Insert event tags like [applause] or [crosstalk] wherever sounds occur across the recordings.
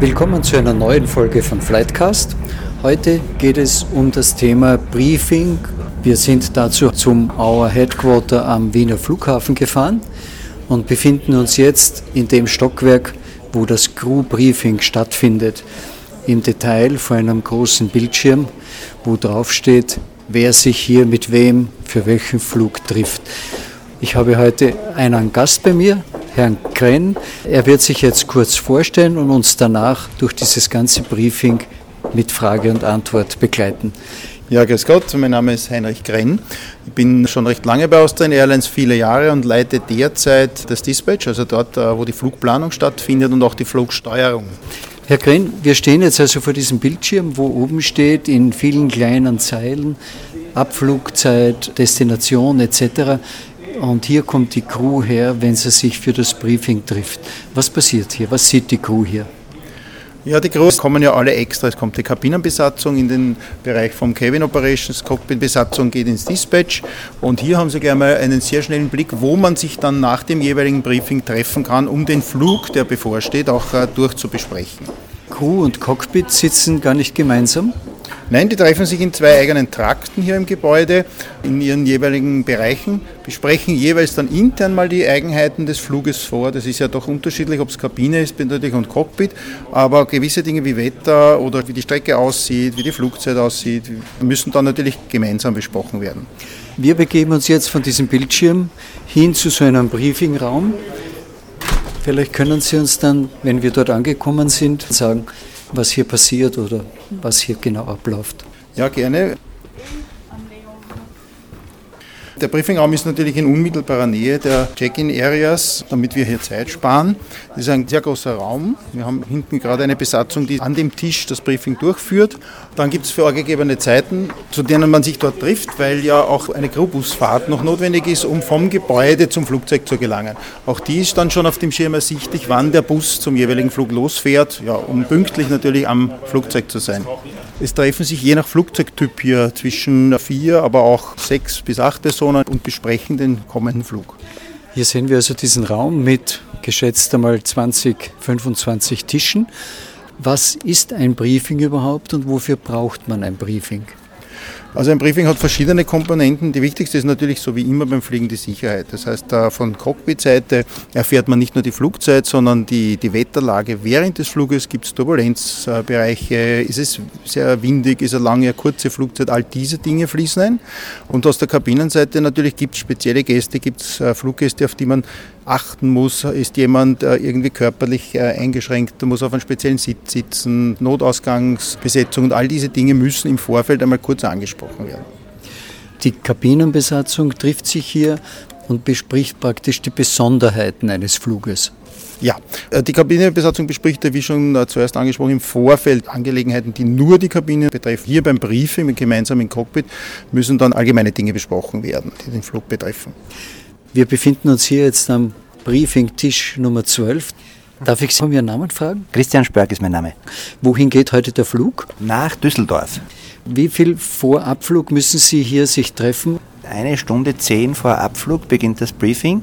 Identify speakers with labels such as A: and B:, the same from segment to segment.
A: Willkommen zu einer neuen Folge von Flightcast. Heute geht es um das Thema Briefing. Wir sind dazu zum Our Headquarter am Wiener Flughafen gefahren und befinden uns jetzt in dem Stockwerk, wo das Crew Briefing stattfindet. Im Detail vor einem großen Bildschirm, wo drauf steht, wer sich hier mit wem für welchen Flug trifft. Ich habe heute einen Gast bei mir, Herrn Krenn. Er wird sich jetzt kurz vorstellen und uns danach durch dieses ganze Briefing mit Frage und Antwort begleiten.
B: Ja, grüß Gott, mein Name ist Heinrich Grenn. Ich bin schon recht lange bei Austrian Airlines, viele Jahre und leite derzeit das Dispatch, also dort, äh, wo die Flugplanung stattfindet und auch die Flugsteuerung.
A: Herr Grenn, wir stehen jetzt also vor diesem Bildschirm, wo oben steht in vielen kleinen Zeilen Abflugzeit, Destination etc. Und hier kommt die Crew her, wenn sie sich für das Briefing trifft. Was passiert hier? Was sieht die Crew hier?
B: Ja, die Crews kommen ja alle extra. Es kommt die Kabinenbesatzung in den Bereich vom Cabin Operations, Cockpitbesatzung geht ins Dispatch und hier haben Sie gleich mal einen sehr schnellen Blick, wo man sich dann nach dem jeweiligen Briefing treffen kann, um den Flug, der bevorsteht, auch äh, durchzubesprechen.
A: Crew und Cockpit sitzen gar nicht gemeinsam?
B: Nein, die treffen sich in zwei eigenen Trakten hier im Gebäude, in ihren jeweiligen Bereichen, besprechen jeweils dann intern mal die Eigenheiten des Fluges vor. Das ist ja doch unterschiedlich, ob es Kabine ist natürlich und Cockpit, aber gewisse Dinge wie Wetter oder wie die Strecke aussieht, wie die Flugzeit aussieht, müssen dann natürlich gemeinsam besprochen werden.
A: Wir begeben uns jetzt von diesem Bildschirm hin zu so einem Briefingraum. Vielleicht können Sie uns dann, wenn wir dort angekommen sind, sagen, was hier passiert oder was hier genau abläuft.
B: Ja, gerne. Der Briefingraum ist natürlich in unmittelbarer Nähe der Check-in-Areas, damit wir hier Zeit sparen. Das ist ein sehr großer Raum. Wir haben hinten gerade eine Besatzung, die an dem Tisch das Briefing durchführt. Dann gibt es vorgegebene Zeiten, zu denen man sich dort trifft, weil ja auch eine Crewbusfahrt noch notwendig ist, um vom Gebäude zum Flugzeug zu gelangen. Auch die ist dann schon auf dem Schirm ersichtlich, wann der Bus zum jeweiligen Flug losfährt, ja, um pünktlich natürlich am Flugzeug zu sein. Es treffen sich je nach Flugzeugtyp hier zwischen vier, aber auch sechs bis acht Personen und besprechen den kommenden Flug.
A: Hier sehen wir also diesen Raum mit geschätzt einmal 20, 25 Tischen. Was ist ein Briefing überhaupt und wofür braucht man ein Briefing?
B: Also ein Briefing hat verschiedene Komponenten. Die wichtigste ist natürlich so wie immer beim Fliegen die Sicherheit. Das heißt, von Cockpit-Seite erfährt man nicht nur die Flugzeit, sondern die, die Wetterlage während des Fluges. Gibt es Turbulenzbereiche? Ist es sehr windig? Ist es lange, eine kurze Flugzeit? All diese Dinge fließen ein. Und aus der Kabinenseite natürlich gibt es spezielle Gäste, gibt es äh, Fluggäste, auf die man achten muss. Ist jemand äh, irgendwie körperlich äh, eingeschränkt, muss auf einem speziellen Sitz sitzen, Notausgangsbesetzung und all diese Dinge müssen im Vorfeld einmal kurz angesprochen angesprochen werden.
A: Die Kabinenbesatzung trifft sich hier und bespricht praktisch die Besonderheiten eines Fluges.
B: Ja, äh, die Kabinenbesatzung bespricht, wie schon äh, zuerst angesprochen, im Vorfeld Angelegenheiten, die nur die Kabine betreffen. Hier beim Briefing mit gemeinsamen Cockpit müssen dann allgemeine Dinge besprochen werden, die den Flug betreffen.
A: Wir befinden uns hier jetzt am Briefing-Tisch Nummer 12. Darf ich Sie um Ihren Namen fragen?
C: Christian Spörk ist mein Name.
A: Wohin geht heute der Flug?
C: Nach Düsseldorf.
A: Wie viel vor Abflug müssen Sie hier sich treffen?
C: Eine Stunde zehn vor Abflug beginnt das Briefing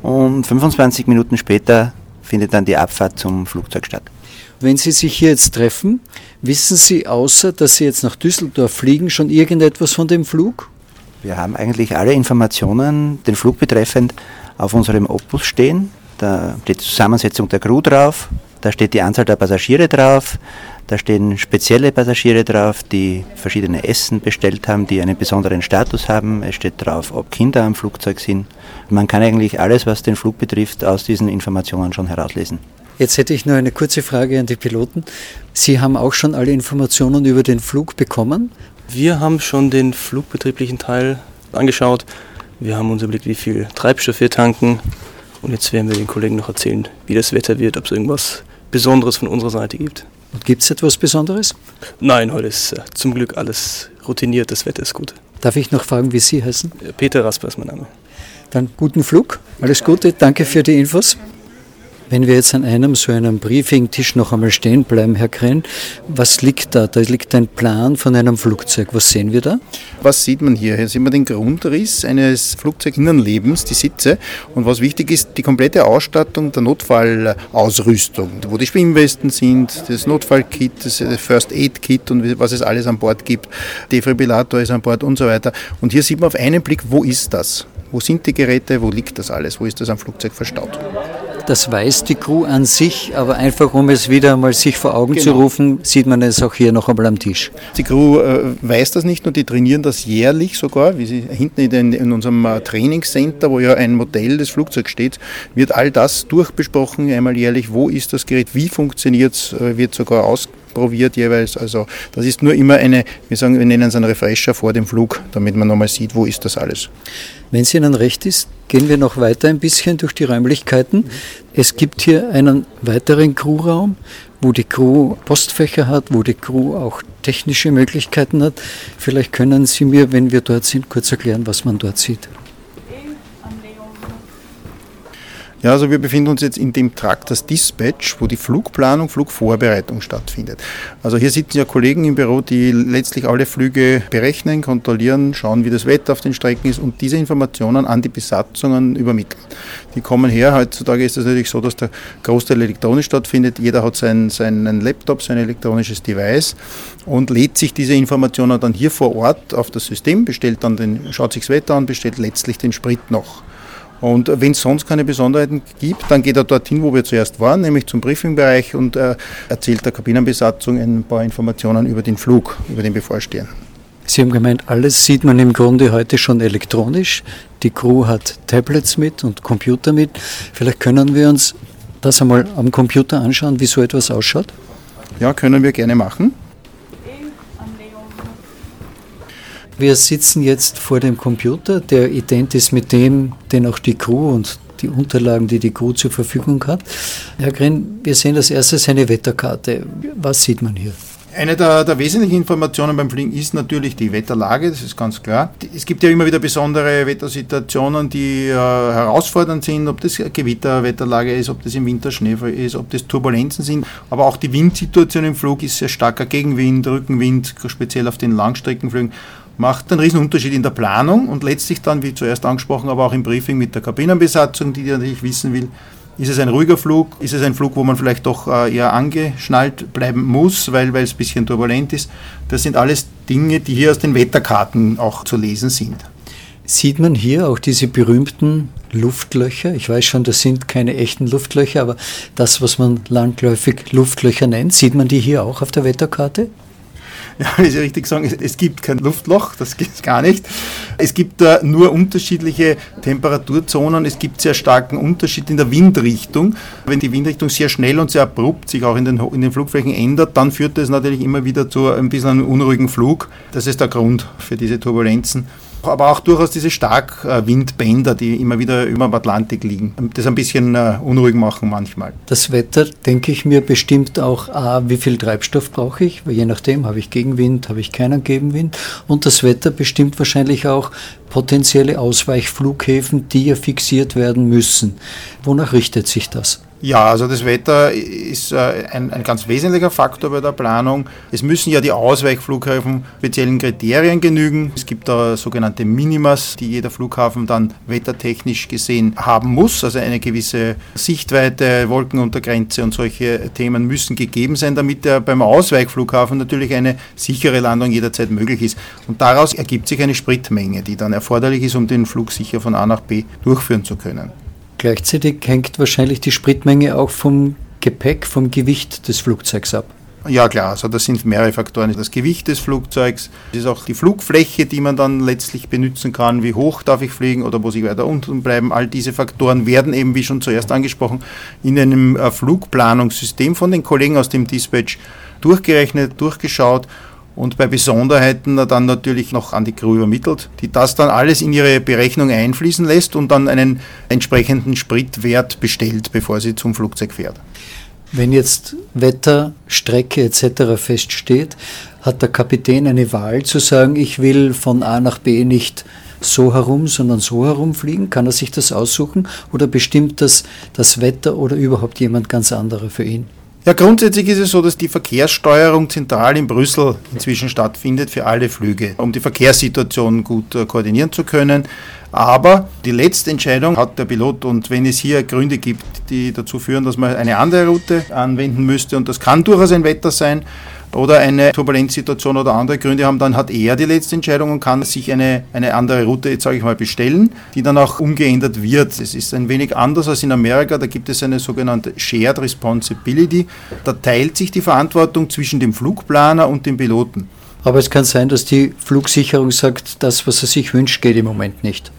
C: und 25 Minuten später findet dann die Abfahrt zum Flugzeug statt.
A: Wenn Sie sich hier jetzt treffen, wissen Sie außer, dass Sie jetzt nach Düsseldorf fliegen, schon irgendetwas von dem Flug?
C: Wir haben eigentlich alle Informationen, den Flug betreffend, auf unserem Opus stehen. Da steht die Zusammensetzung der Crew drauf, da steht die Anzahl der Passagiere drauf, da stehen spezielle Passagiere drauf, die verschiedene Essen bestellt haben, die einen besonderen Status haben. Es steht drauf, ob Kinder am Flugzeug sind. Man kann eigentlich alles, was den Flug betrifft, aus diesen Informationen schon herauslesen.
A: Jetzt hätte ich nur eine kurze Frage an die Piloten. Sie haben auch schon alle Informationen über den Flug bekommen?
D: Wir haben schon den flugbetrieblichen Teil angeschaut. Wir haben uns überlegt, wie viel Treibstoff wir tanken. Und jetzt werden wir den Kollegen noch erzählen, wie das Wetter wird, ob es irgendwas Besonderes von unserer Seite gibt.
A: Und gibt es etwas Besonderes?
D: Nein, heute ist äh, zum Glück alles routiniert, das Wetter ist gut.
A: Darf ich noch fragen, wie Sie heißen?
D: Äh, Peter Rasper ist mein Name.
A: Dann guten Flug, alles Gute, danke für die Infos. Wenn wir jetzt an einem so einem Briefing-Tisch noch einmal stehen bleiben, Herr Krenn, was liegt da? Da liegt ein Plan von einem Flugzeug. Was sehen wir da?
B: Was sieht man hier? Hier sehen wir den Grundriss eines Flugzeuginnenlebens, die Sitze. Und was wichtig ist, die komplette Ausstattung der Notfallausrüstung, wo die Schwimmwesten sind, das Notfallkit, das First Aid Kit und was es alles an Bord gibt. Defibrillator ist an Bord und so weiter. Und hier sieht man auf einen Blick, wo ist das? Wo sind die Geräte? Wo liegt das alles? Wo ist das am Flugzeug verstaut?
A: Das weiß die Crew an sich, aber einfach um es wieder einmal sich vor Augen
B: Genau.
A: zu rufen, sieht man es auch hier noch einmal am Tisch.
B: Die Crew äh, weiß das nicht nur, die trainieren das jährlich sogar. Wie Sie hinten in, den, in unserem äh, Trainingscenter, wo ja ein Modell des Flugzeugs steht, wird all das durchbesprochen, einmal jährlich. Wo ist das Gerät? Wie funktioniert es? Äh, wird sogar ausprobiert jeweils. Also das ist nur immer eine, wir sagen, wir nennen es einen Refresher vor dem Flug, damit man nochmal sieht, wo ist das alles.
A: Wenn es Ihnen recht ist, gehen wir noch weiter ein bisschen durch die Räumlichkeiten. Es gibt hier einen weiteren Crewraum, wo die Crew Postfächer hat, wo die Crew auch technische Möglichkeiten hat. Vielleicht können Sie mir, wenn wir dort sind, kurz erklären, was man dort sieht.
B: Ja, also wir befinden uns jetzt in dem Trakt das Dispatch, wo die Flugplanung, Flugvorbereitung stattfindet. Also hier sitzen ja Kollegen im Büro, die letztlich alle Flüge berechnen, kontrollieren, schauen, wie das Wetter auf den Strecken ist und diese Informationen an die Besatzungen übermitteln. Die kommen her, heutzutage ist es natürlich so, dass der Großteil elektronisch stattfindet. Jeder hat sein, seinen Laptop, sein elektronisches Device und lädt sich diese Informationen dann hier vor Ort auf das System, bestellt dann den, schaut sich das Wetter an, bestellt letztlich den Sprit noch. Und wenn es sonst keine Besonderheiten gibt, dann geht er dorthin, wo wir zuerst waren, nämlich zum Briefingbereich und äh, erzählt der Kabinenbesatzung ein paar Informationen über den Flug, über den bevorstehenden.
A: Sie haben gemeint, alles sieht man im Grunde heute schon elektronisch. Die Crew hat Tablets mit und Computer mit. Vielleicht können wir uns das einmal am Computer anschauen, wie so etwas ausschaut.
B: Ja, können wir gerne machen.
A: Wir sitzen jetzt vor dem Computer, der ident ist mit dem, den auch die Crew und die Unterlagen, die die Crew zur Verfügung hat. Herr Gren, wir sehen als erstes eine Wetterkarte. Was sieht man hier?
B: Eine der, der, wesentlichen Informationen beim Fliegen ist natürlich die Wetterlage, das ist ganz klar. Es gibt ja immer wieder besondere Wettersituationen, die äh, herausfordernd sind, ob das Gewitterwetterlage ist, ob das im Winter Schneefall ist, ob das Turbulenzen sind. Aber auch die Windsituation im Flug ist sehr starker Gegenwind, Rückenwind, speziell auf den Langstreckenflügen macht einen riesen Unterschied in der Planung und letztlich dann, wie zuerst angesprochen, aber auch im Briefing mit der Kabinenbesatzung, die natürlich wissen will, ist es ein ruhiger Flug? Ist es ein Flug, wo man vielleicht doch eher angeschnallt bleiben muss, weil, weil es ein bisschen turbulent ist? Das sind alles Dinge, die hier aus den Wetterkarten auch zu lesen sind.
A: Sieht man hier auch diese berühmten Luftlöcher? Ich weiß schon, das sind keine echten Luftlöcher, aber das, was man landläufig Luftlöcher nennt, sieht man die hier auch auf der Wetterkarte?
B: Ja, wie Sie richtig sagen, es gibt kein Luftloch, das gibt es gar nicht. Es gibt äh, nur unterschiedliche Temperaturzonen, es gibt sehr starken Unterschied in der Windrichtung. Wenn die Windrichtung sehr schnell und sehr abrupt sich auch in den, in den Flugflächen ändert, dann führt das natürlich immer wieder zu ein bisschen einem unruhigen Flug. Das ist der Grund für diese Turbulenzen aber auch durchaus diese Starkwindbänder, die immer wieder über dem Atlantik liegen, das ein bisschen äh, unruhig machen manchmal.
A: Das Wetter, denke ich mir, bestimmt auch, ah, wie viel Treibstoff brauche ich, je nachdem habe ich Gegenwind, habe ich keinen Gegenwind. Und das Wetter bestimmt wahrscheinlich auch potenzielle Ausweichflughäfen, die ja fixiert werden müssen. Wonach richtet sich das?
B: Ja, also das Wetter ist äh, ein, ein, ganz wesentlicher Faktor bei der Planung. Es müssen ja die Ausweichflughäfen speziellen Kriterien genügen. Es gibt da sogenannte Minimas, die jeder Flughafen dann wettertechnisch gesehen haben muss. Also eine gewisse Sichtweite, Wolkenuntergrenze und solche Themen müssen gegeben sein, damit er beim Ausweichflughafen natürlich eine sichere Landung jederzeit möglich ist. Und daraus ergibt sich eine Spritmenge, die dann erforderlich ist, um den Flug sicher von A nach B durchführen zu können.
A: Gleichzeitig hängt wahrscheinlich die Spritmenge auch vom Gepäck, vom Gewicht des Flugzeugs ab.
B: Ja klar, also das sind mehrere Faktoren. Das Gewicht des Flugzeugs, das ist auch die Flugfläche, die man dann letztlich benutzen kann. Wie hoch darf ich fliegen oder muss ich weiter unten bleiben? All diese Faktoren werden eben, wie schon zuerst angesprochen, in einem Flugplanungssystem von den Kollegen aus dem Dispatch durchgerechnet, durchgeschaut und bei Besonderheiten dann natürlich noch an die Crew übermittelt, die das dann alles in ihre Berechnung einfließen lässt und dann einen entsprechenden Spritwert bestellt, bevor sie zum Flugzeug fährt.
A: Wenn jetzt Wetter, Strecke etc. feststeht, hat der Kapitän eine Wahl zu sagen, ich will von A nach B nicht so herum, sondern so herumfliegen? Kann er sich das aussuchen oder bestimmt das das Wetter oder überhaupt jemand ganz anderer für ihn?
B: Ja, grundsätzlich ist es so, dass die Verkehrssteuerung zentral in Brüssel inzwischen stattfindet für alle Flüge, um die Verkehrssituation gut äh, koordinieren zu können. Aber die letzte Entscheidung hat der Pilot und wenn es hier Gründe gibt, die dazu führen, dass man eine andere Route anwenden müsste und das kann durchaus ein Wetter sein, oder eine Turbulenzsituation oder andere Gründe haben, dann hat er die letzte Entscheidung und kann sich eine, eine andere Route, jetzt sage ich mal, bestellen, die dann auch umgeändert wird. Es ist ein wenig anders als in Amerika, da gibt es eine sogenannte Shared Responsibility. Da teilt sich die Verantwortung zwischen dem Flugplaner und dem Piloten.
A: Aber es kann sein, dass die Flugsicherung sagt, das, was er sich wünscht, geht im Moment nicht.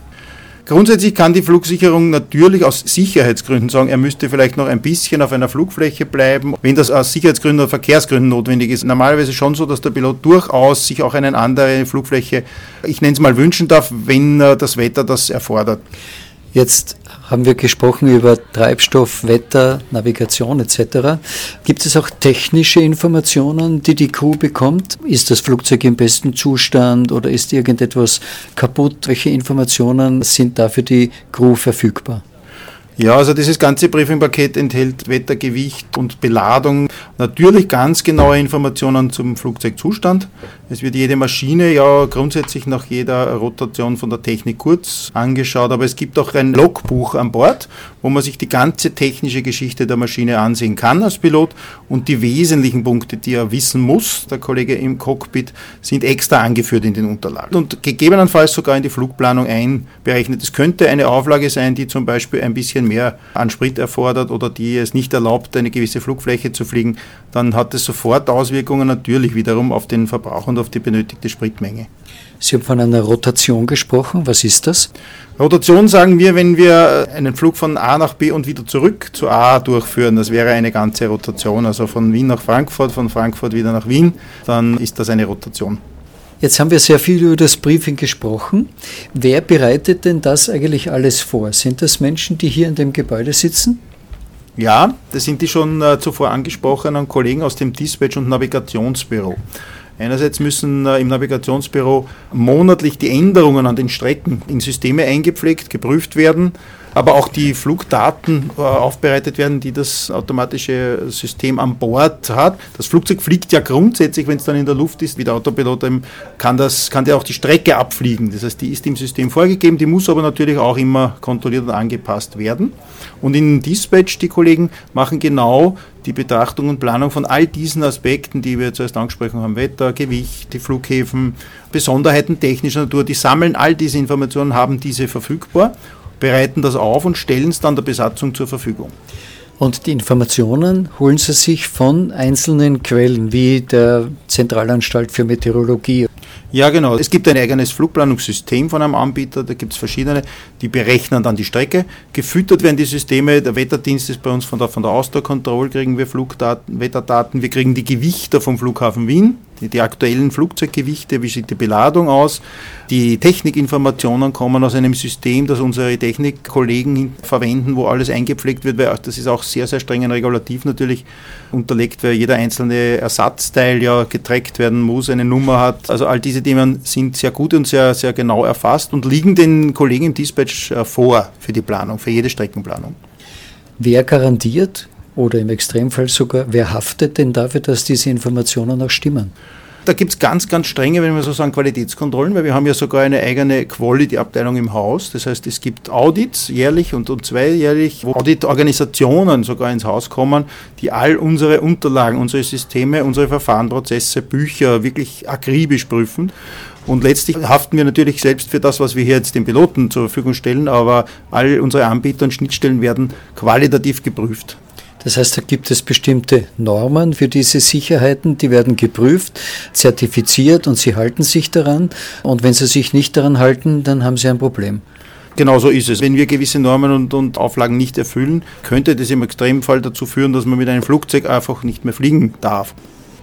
B: Grundsätzlich kann die Flugsicherung natürlich aus Sicherheitsgründen sagen, er müsste vielleicht noch ein bisschen auf einer Flugfläche bleiben, wenn das aus Sicherheitsgründen oder Verkehrsgründen notwendig ist. Normalerweise schon so, dass der Pilot durchaus sich auch eine andere Flugfläche, ich nenne es mal, wünschen darf, wenn das Wetter das erfordert.
A: Jetzt haben wir gesprochen über Treibstoff, Wetter, Navigation etc. Gibt es auch technische Informationen, die die Crew bekommt? Ist das Flugzeug im besten Zustand oder ist irgendetwas kaputt? Welche Informationen sind da für die Crew verfügbar?
B: Ja, also dieses ganze Briefingpaket enthält Wettergewicht und Beladung, natürlich ganz genaue Informationen zum Flugzeugzustand. Es wird jede Maschine ja grundsätzlich nach jeder Rotation von der Technik kurz angeschaut, aber es gibt auch ein Logbuch an Bord, wo man sich die ganze technische Geschichte der Maschine ansehen kann als Pilot. Und die wesentlichen Punkte, die er wissen muss, der Kollege im Cockpit, sind extra angeführt in den Unterlagen. Und gegebenenfalls sogar in die Flugplanung einberechnet. Es könnte eine Auflage sein, die zum Beispiel ein bisschen mehr an Sprit erfordert oder die es nicht erlaubt, eine gewisse Flugfläche zu fliegen, dann hat es sofort Auswirkungen natürlich wiederum auf den Verbrauch und auf die benötigte Spritmenge.
A: Sie haben von einer Rotation gesprochen. Was ist das?
B: Rotation sagen wir, wenn wir einen Flug von A nach B und wieder zurück zu A durchführen. Das wäre eine ganze Rotation. Also von Wien nach Frankfurt, von Frankfurt wieder nach Wien. Dann ist das eine Rotation.
A: Jetzt haben wir sehr viel über das Briefing gesprochen. Wer bereitet denn das eigentlich alles vor? Sind das Menschen, die hier in dem Gebäude sitzen?
B: Ja, das sind die schon äh, zuvor angesprochenen Kollegen aus dem Dispatch- und Navigationsbüro. Einerseits müssen äh, im Navigationsbüro monatlich die Änderungen an den Strecken in Systeme eingepflegt, geprüft werden aber auch die Flugdaten äh, aufbereitet werden, die das automatische System an Bord hat. Das Flugzeug fliegt ja grundsätzlich, wenn es dann in der Luft ist, wie der Autopilot, kann, das, kann der auch die Strecke abfliegen. Das heißt, die ist im System vorgegeben, die muss aber natürlich auch immer kontrolliert und angepasst werden. Und in Dispatch, die Kollegen machen genau die Betrachtung und Planung von all diesen Aspekten, die wir zuerst angesprochen haben, Wetter, Gewicht, die Flughäfen, Besonderheiten technischer Natur, die sammeln all diese Informationen, haben diese verfügbar bereiten das auf und stellen es dann der Besatzung zur Verfügung.
A: Und die Informationen holen Sie sich von einzelnen Quellen, wie der Zentralanstalt für Meteorologie.
B: Ja, genau. Es gibt ein eigenes Flugplanungssystem von einem Anbieter, da gibt es verschiedene, die berechnen dann die Strecke. Gefüttert werden die Systeme, der Wetterdienst ist bei uns von der, von der Ausdauer Control, kriegen wir Flugdaten, Wetterdaten, wir kriegen die Gewichte vom Flughafen Wien, die, aktuellen Flugzeuggewichte, wie sieht die Beladung aus. Die Technikinformationen kommen aus einem System, das unsere Technikkollegen verwenden, wo alles eingepflegt wird, weil das ist auch sehr, sehr strengen Regulativ natürlich unterlegt, weil jeder einzelne Ersatzteil ja getrackt werden muss, eine Nummer hat. Also all diese Themen sind sehr gut und sehr, sehr genau erfasst und liegen den Kollegen im Dispatch äh, vor für die Planung, für jede Streckenplanung.
A: Wer garantiert oder im Extremfall sogar, wer haftet denn dafür, dass diese Informationen auch stimmen?
B: Da gibt es ganz, ganz strenge, wenn wir so sagen, Qualitätskontrollen, weil wir haben ja sogar eine eigene Quality-Abteilung im Haus. Das heißt, es gibt Audits jährlich und, und zweijährlich, wo Auditorganisationen sogar ins Haus kommen, die all unsere Unterlagen, unsere Systeme, unsere Verfahrenprozesse, Bücher wirklich akribisch prüfen. Und letztlich haften wir natürlich selbst für das, was wir hier jetzt den Piloten zur Verfügung stellen, aber all unsere Anbieter und Schnittstellen werden qualitativ geprüft.
A: Das heißt, da gibt es bestimmte Normen für diese Sicherheiten, die werden geprüft, zertifiziert und sie halten sich daran. Und wenn sie sich nicht daran halten, dann haben sie ein Problem.
B: Genau so ist es. Wenn wir gewisse Normen und, und, Auflagen nicht erfüllen, könnte das im Extremfall dazu führen, dass man mit einem Flugzeug einfach nicht mehr fliegen darf.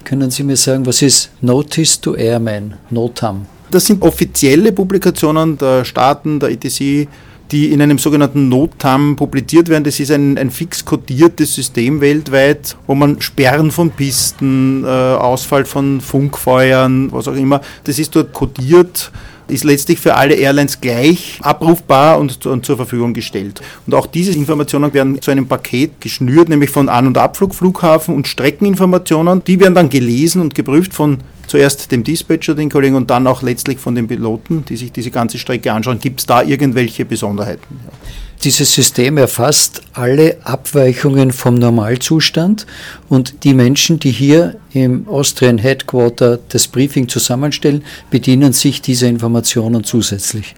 A: Können Sie mir sagen, was ist Notice to Airman, NOTAM?
B: Das sind offizielle Publikationen der Staaten, der ETC, die in einem sogenannten NOTAM publiziert werden. Das ist ein, ein fix kodiertes System weltweit, wo man Sperren von Pisten, äh, Ausfall von Funkfeuern, was auch immer, das ist dort kodiert ist letztlich für alle Airlines gleich abrufbar und, und, zur Verfügung gestellt. Und auch diese Informationen werden zu einem Paket geschnürt, nämlich von An- und Abflug, Flughafen und Streckeninformationen. Die werden dann gelesen und geprüft von zuerst dem Dispatcher, den Kollegen, und dann auch letztlich von den Piloten, die sich diese ganze Strecke anschauen. Gibt es da irgendwelche Besonderheiten? Ja.
A: Dieses System erfasst alle Abweichungen vom Normalzustand und die Menschen, die hier im Austrian Headquarter das Briefing zusammenstellen, bedienen sich dieser Informationen zusätzlich.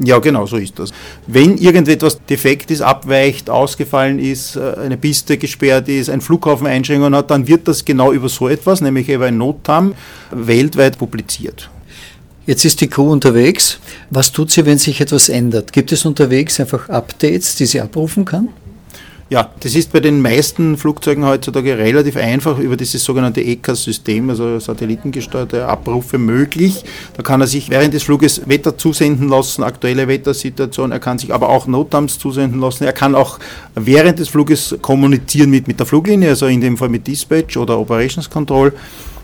B: Ja, genau, so ist das. Wenn irgendetwas defekt ist, abweicht, ausgefallen ist, äh, eine Piste gesperrt ist, ein Flughafen Einschränkungen hat, dann wird das genau über so etwas, nämlich über ein Notam, weltweit publiziert.
A: Jetzt ist die Crew unterwegs. Was tut sie, wenn sich etwas ändert? Gibt es unterwegs einfach Updates, die sie abrufen kann?
B: Ja, das ist bei den meisten Flugzeugen heutzutage relativ einfach über dieses sogenannte ECAS-System, also satellitengesteuerte Abrufe möglich. Da kann er sich während des Fluges Wetter zusenden lassen, aktuelle Wettersituation. Er kann sich aber auch Notams zusenden lassen. Er kann auch während des Fluges kommunizieren mit, mit der Fluglinie, also in dem Fall mit Dispatch oder Operations Control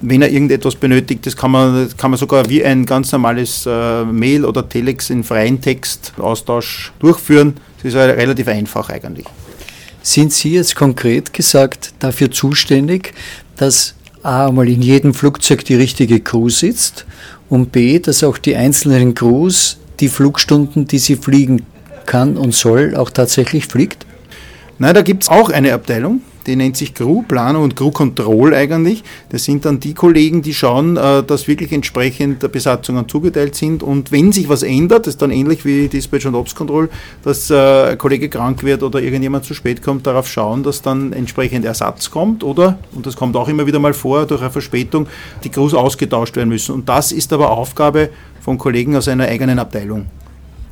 B: wenn er irgendetwas benötigt, das kann man, kann man sogar wie ein ganz normales äh, Mail oder Telex in freien Textaustausch durchführen. Das ist relativ einfach eigentlich.
A: Sind Sie jetzt konkret gesagt dafür zuständig, dass A einmal in jedem Flugzeug die richtige Crew sitzt und B, dass auch die einzelnen Crews die Flugstunden, die sie fliegen kann und soll, auch tatsächlich fliegt?
B: Nein, da gibt es auch eine Abteilung, die nennt sich Crew Planung und Crew Control eigentlich. Das sind dann die Kollegen, die schauen, äh, dass wirklich entsprechend Besatzungen zugeteilt sind und wenn sich was ändert, ist dann ähnlich wie Dispatch und Ops Control, dass äh, ein Kollege krank wird oder irgendjemand zu spät kommt, darauf schauen, dass dann entsprechend Ersatz kommt oder, und das kommt auch immer wieder mal vor, durch eine Verspätung, die Crews ausgetauscht werden müssen. Und das ist aber Aufgabe von Kollegen aus einer eigenen Abteilung.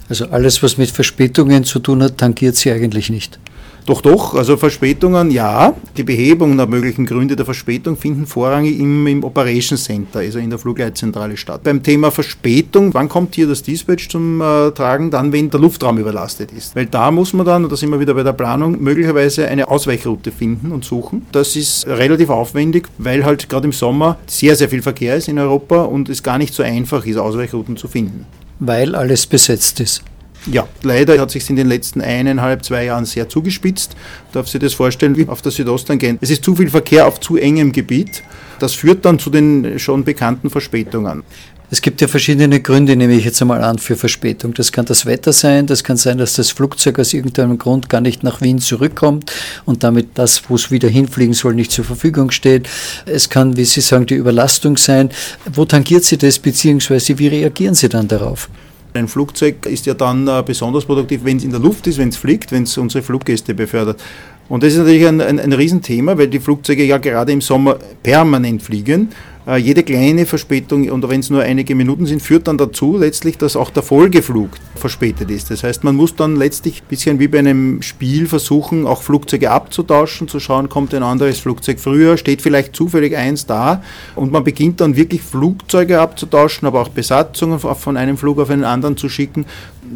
A: Also alles, was mit Verspätungen zu tun hat, tangiert sie eigentlich nicht.
B: Doch, doch, also Verspätungen, ja. Die Behebung der möglichen Gründe der Verspätung finden vorrangig im, im Operation Center, also in der Flugleitzentrale statt. Beim Thema Verspätung, wann kommt hier das Dispatch zum äh, Tragen? Dann, wenn der Luftraum überlastet ist. Weil da muss man dann, und da sind wir wieder bei der Planung, möglicherweise eine Ausweichroute finden und suchen. Das ist relativ aufwendig, weil halt gerade im Sommer sehr, sehr viel Verkehr ist in Europa und es gar nicht so einfach ist, Ausweichrouten zu finden.
A: Weil alles besetzt ist.
B: Ja, leider hat sich in den letzten eineinhalb, zwei Jahren sehr zugespitzt. Darf sich das vorstellen wie auf der Südosttangent. Es ist zu viel Verkehr auf zu engem Gebiet. Das führt dann zu den schon bekannten Verspätungen.
A: Es gibt ja verschiedene Gründe, nehme ich jetzt einmal an, für Verspätung. Das kann das Wetter sein, das kann sein, dass das Flugzeug aus irgendeinem Grund gar nicht nach Wien zurückkommt und damit das, wo es wieder hinfliegen soll, nicht zur Verfügung steht. Es kann, wie Sie sagen, die Überlastung sein. Wo tangiert Sie das, beziehungsweise wie reagieren Sie dann darauf?
B: Ein Flugzeug ist ja dann äh, besonders produktiv, wenn es in der Luft ist, wenn es fliegt, wenn es unsere Fluggäste befördert. Und das ist natürlich ein, ein, ein Riesenthema, weil die Flugzeuge ja gerade im Sommer permanent fliegen. Äh, jede kleine Verspätung, und wenn es nur einige Minuten sind, führt dann dazu letztlich, dass auch der Folgeflug verspätet ist. Das heißt, man muss dann letztlich ein bisschen wie bei einem Spiel versuchen, auch Flugzeuge abzutauschen, zu schauen, kommt ein anderes Flugzeug früher, steht vielleicht zufällig eins da und man beginnt dann wirklich Flugzeuge abzutauschen, aber auch Besatzungen von einem Flug auf einen anderen zu schicken.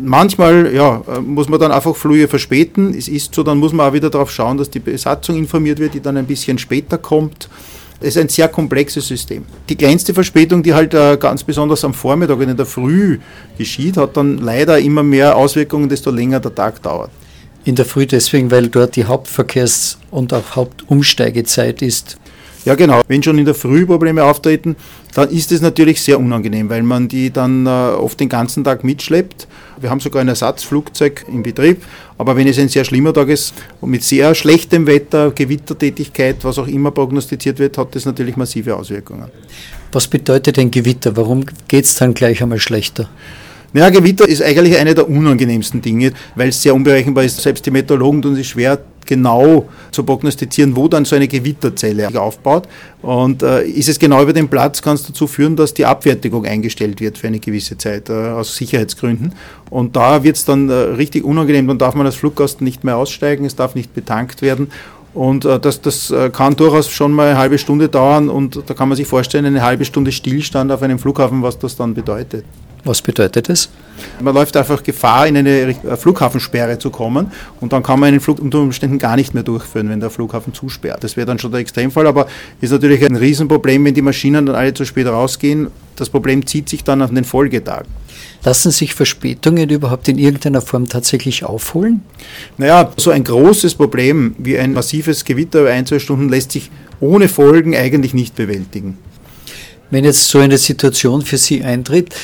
B: Manchmal ja, äh, muss man dann einfach Flüge verspäten. Es ist so, dann muss man auch wieder darauf schauen, dass die Besatzung informiert wird, die dann ein bisschen später kommt. Es ist ein sehr komplexes System. Die kleinste Verspätung, die halt äh, ganz besonders am Vormittag und in der Früh geschieht, hat dann leider immer mehr Auswirkungen, desto länger der Tag dauert.
A: In der Früh deswegen, weil dort die Hauptverkehrs- und auch Hauptumsteigezeit ist.
B: Ja, genau. Wenn schon in der Früh Probleme auftreten, dann ist es natürlich sehr unangenehm, weil man die dann äh, oft den ganzen Tag mitschleppt. Wir haben sogar ein Ersatzflugzeug in Betrieb, aber wenn es ein sehr schlimmer Tag ist und mit sehr schlechtem Wetter, Gewittertätigkeit, was auch immer prognostiziert wird, hat das natürlich massive Auswirkungen.
A: Was bedeutet denn Gewitter? Warum geht es dann gleich einmal schlechter?
B: Naja, Gewitter ist eigentlich eine der unangenehmsten Dinge, weil es sehr unberechenbar ist. Selbst die Meteorologen tun sich schwer, genau zu prognostizieren, wo dann so eine Gewitterzelle aufbaut. Und äh, ist es genau über den Platz, kann es dazu führen, dass die Abfertigung eingestellt wird für eine gewisse Zeit, äh, aus Sicherheitsgründen. Und da wird es dann äh, richtig unangenehm, dann darf man als Fluggast nicht mehr aussteigen, es darf nicht betankt werden. Und äh, das, das äh, kann durchaus schon mal eine halbe Stunde dauern und da kann man sich vorstellen, eine halbe Stunde Stillstand auf einem Flughafen, was das dann bedeutet.
A: Was bedeutet das?
B: Man läuft einfach Gefahr, in eine Flughafensperre zu kommen und dann kann man einen Flug unter Umständen gar nicht mehr durchführen, wenn der Flughafen zusperrt. Das wäre dann schon der Extremfall, aber ist natürlich ein Riesenproblem, wenn die Maschinen dann alle zu spät rausgehen. Das Problem zieht sich dann an den Folgetagen.
A: Lassen sich Verspätungen überhaupt in irgendeiner Form tatsächlich aufholen?
B: Naja, so ein großes Problem wie ein massives Gewitter über ein, zwei Stunden lässt sich ohne Folgen eigentlich nicht bewältigen.
A: Wenn jetzt so eine Situation für Sie eintritt,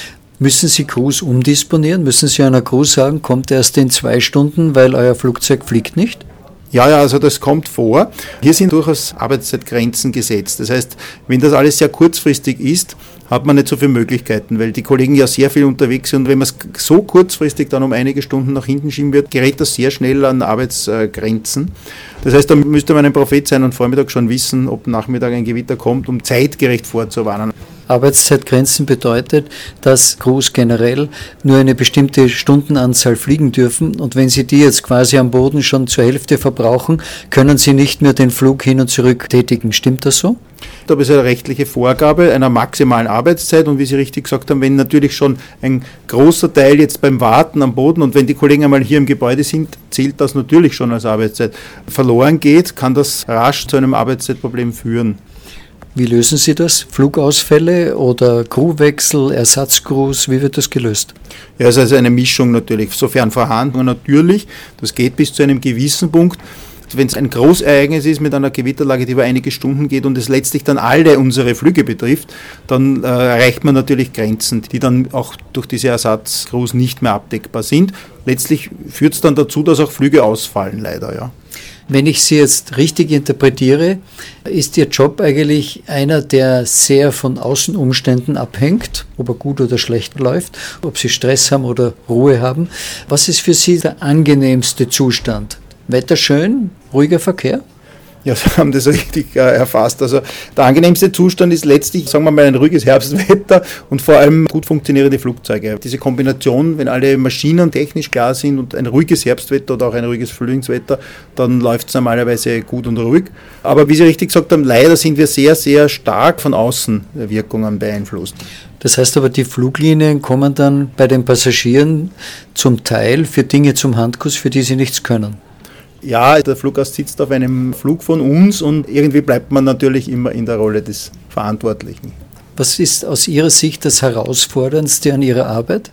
A: Müssen Sie Crews umdisponieren? Müssen Sie einer Crew sagen, kommt erst in zwei Stunden, weil euer Flugzeug fliegt nicht?
B: Ja, ja, also das kommt vor. Hier sind durchaus Arbeitszeitgrenzen gesetzt. Das heißt, wenn das alles sehr kurzfristig ist, hat man nicht so viele Möglichkeiten, weil die Kollegen ja sehr viel unterwegs sind und wenn man es so kurzfristig dann um einige Stunden nach hinten schieben wird, gerät das sehr schnell an Arbeitsgrenzen. Das heißt, da müsste man ein Prophet sein und Vormittag schon wissen, ob Nachmittag ein Gewitter kommt, um zeitgerecht vorzuwarnen.
A: Arbeitszeitgrenzen bedeutet, dass Crews generell nur eine bestimmte Stundenanzahl fliegen dürfen und wenn sie die jetzt quasi am Boden schon zur Hälfte verbrauchen, können sie nicht mehr den Flug hin und zurück tätigen. Stimmt das so?
B: Da ist eine rechtliche Vorgabe einer maximalen Arbeitszeit und wie Sie richtig gesagt haben, wenn natürlich schon ein großer Teil jetzt beim Warten am Boden und wenn die Kollegen einmal hier im Gebäude sind, zählt das natürlich schon als Arbeitszeit, verloren geht, kann das rasch zu einem Arbeitszeitproblem führen.
A: Wie lösen Sie das? Flugausfälle oder Crewwechsel, Ersatzcrews? Wie wird das gelöst?
B: Ja, es ist also eine Mischung natürlich, sofern vorhanden. Natürlich, das geht bis zu einem gewissen Punkt. Wenn es ein Großereignis ist mit einer Gewitterlage, die über einige Stunden geht und es letztlich dann alle unsere Flüge betrifft, dann äh, erreicht man natürlich Grenzen, die dann auch durch diese Ersatzcrews nicht mehr abdeckbar sind. Letztlich führt es dann dazu, dass auch Flüge ausfallen, leider, ja.
A: Wenn ich Sie jetzt richtig interpretiere, ist Ihr Job eigentlich einer, der sehr von Außenumständen abhängt, ob er gut oder schlecht läuft, ob Sie Stress haben oder Ruhe haben. Was ist für Sie der angenehmste Zustand? Wetter schön, ruhiger Verkehr?
B: Ja, [laughs] Sie haben das richtig äh, erfasst. Also der angenehmste Zustand ist letztlich, sagen wir mal, ein ruhiges Herbstwetter und vor allem gut funktionierende Flugzeuge. Diese Kombination, wenn alle Maschinen technisch klar sind und ein ruhiges Herbstwetter oder auch ein ruhiges Frühlingswetter, dann läuft es normalerweise gut und ruhig. Aber wie Sie richtig gesagt haben, leider sind wir sehr, sehr stark von Außenwirkungen beeinflusst.
A: Das heißt aber, die Fluglinien kommen dann bei den Passagieren zum Teil für Dinge zum Handkuss, für die sie nichts können.
B: Ja, der Fluggast sitzt auf einem Flug von uns und irgendwie bleibt man natürlich immer in der Rolle des Verantwortlichen.
A: Was ist aus Ihrer Sicht das Herausforderndste an Ihrer Arbeit?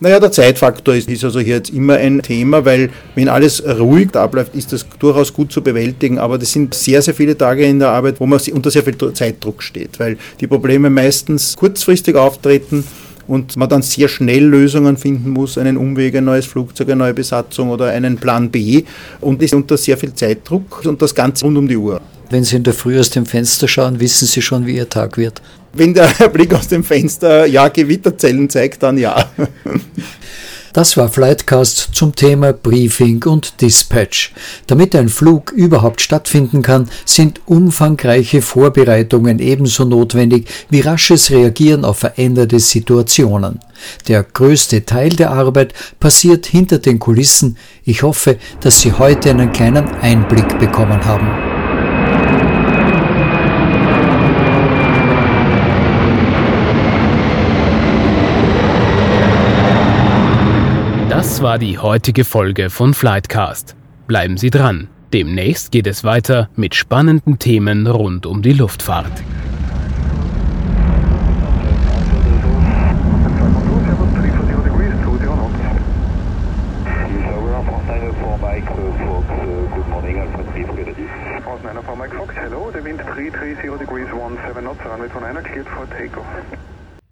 B: Naja, der Zeitfaktor ist, ist, also hier jetzt immer ein Thema, weil wenn alles ruhig abläuft, ist das durchaus gut zu bewältigen, aber das sind sehr, sehr viele Tage in der Arbeit, wo man unter sehr viel Zeitdruck steht, weil die Probleme meistens kurzfristig auftreten und man dann sehr schnell Lösungen finden muss, einen Umweg, ein neues Flugzeug, eine neue Besatzung oder einen Plan B und ist unter sehr viel Zeitdruck und das Ganze rund um die Uhr.
A: Wenn Sie in der Früh aus dem Fenster schauen, wissen Sie schon, wie Ihr Tag wird.
B: Wenn der [laughs] Blick aus dem Fenster ja Gewitterzellen zeigt, dann ja.
A: Das war Flightcast zum Thema Briefing und Dispatch. Damit ein Flug überhaupt stattfinden kann, sind umfangreiche Vorbereitungen ebenso notwendig wie rasches Reagieren auf veränderte Situationen. Der größte Teil der Arbeit passiert hinter den Kulissen. Ich hoffe, dass Sie heute einen kleinen Einblick bekommen haben.
E: Das war die heutige Folge von Flightcast. Bleiben Sie dran. Demnächst geht es weiter mit spannenden Themen rund um die Luftfahrt.
F: Hello, the wind 330 degrees 17 knots, runway 29 cleared for takeoff.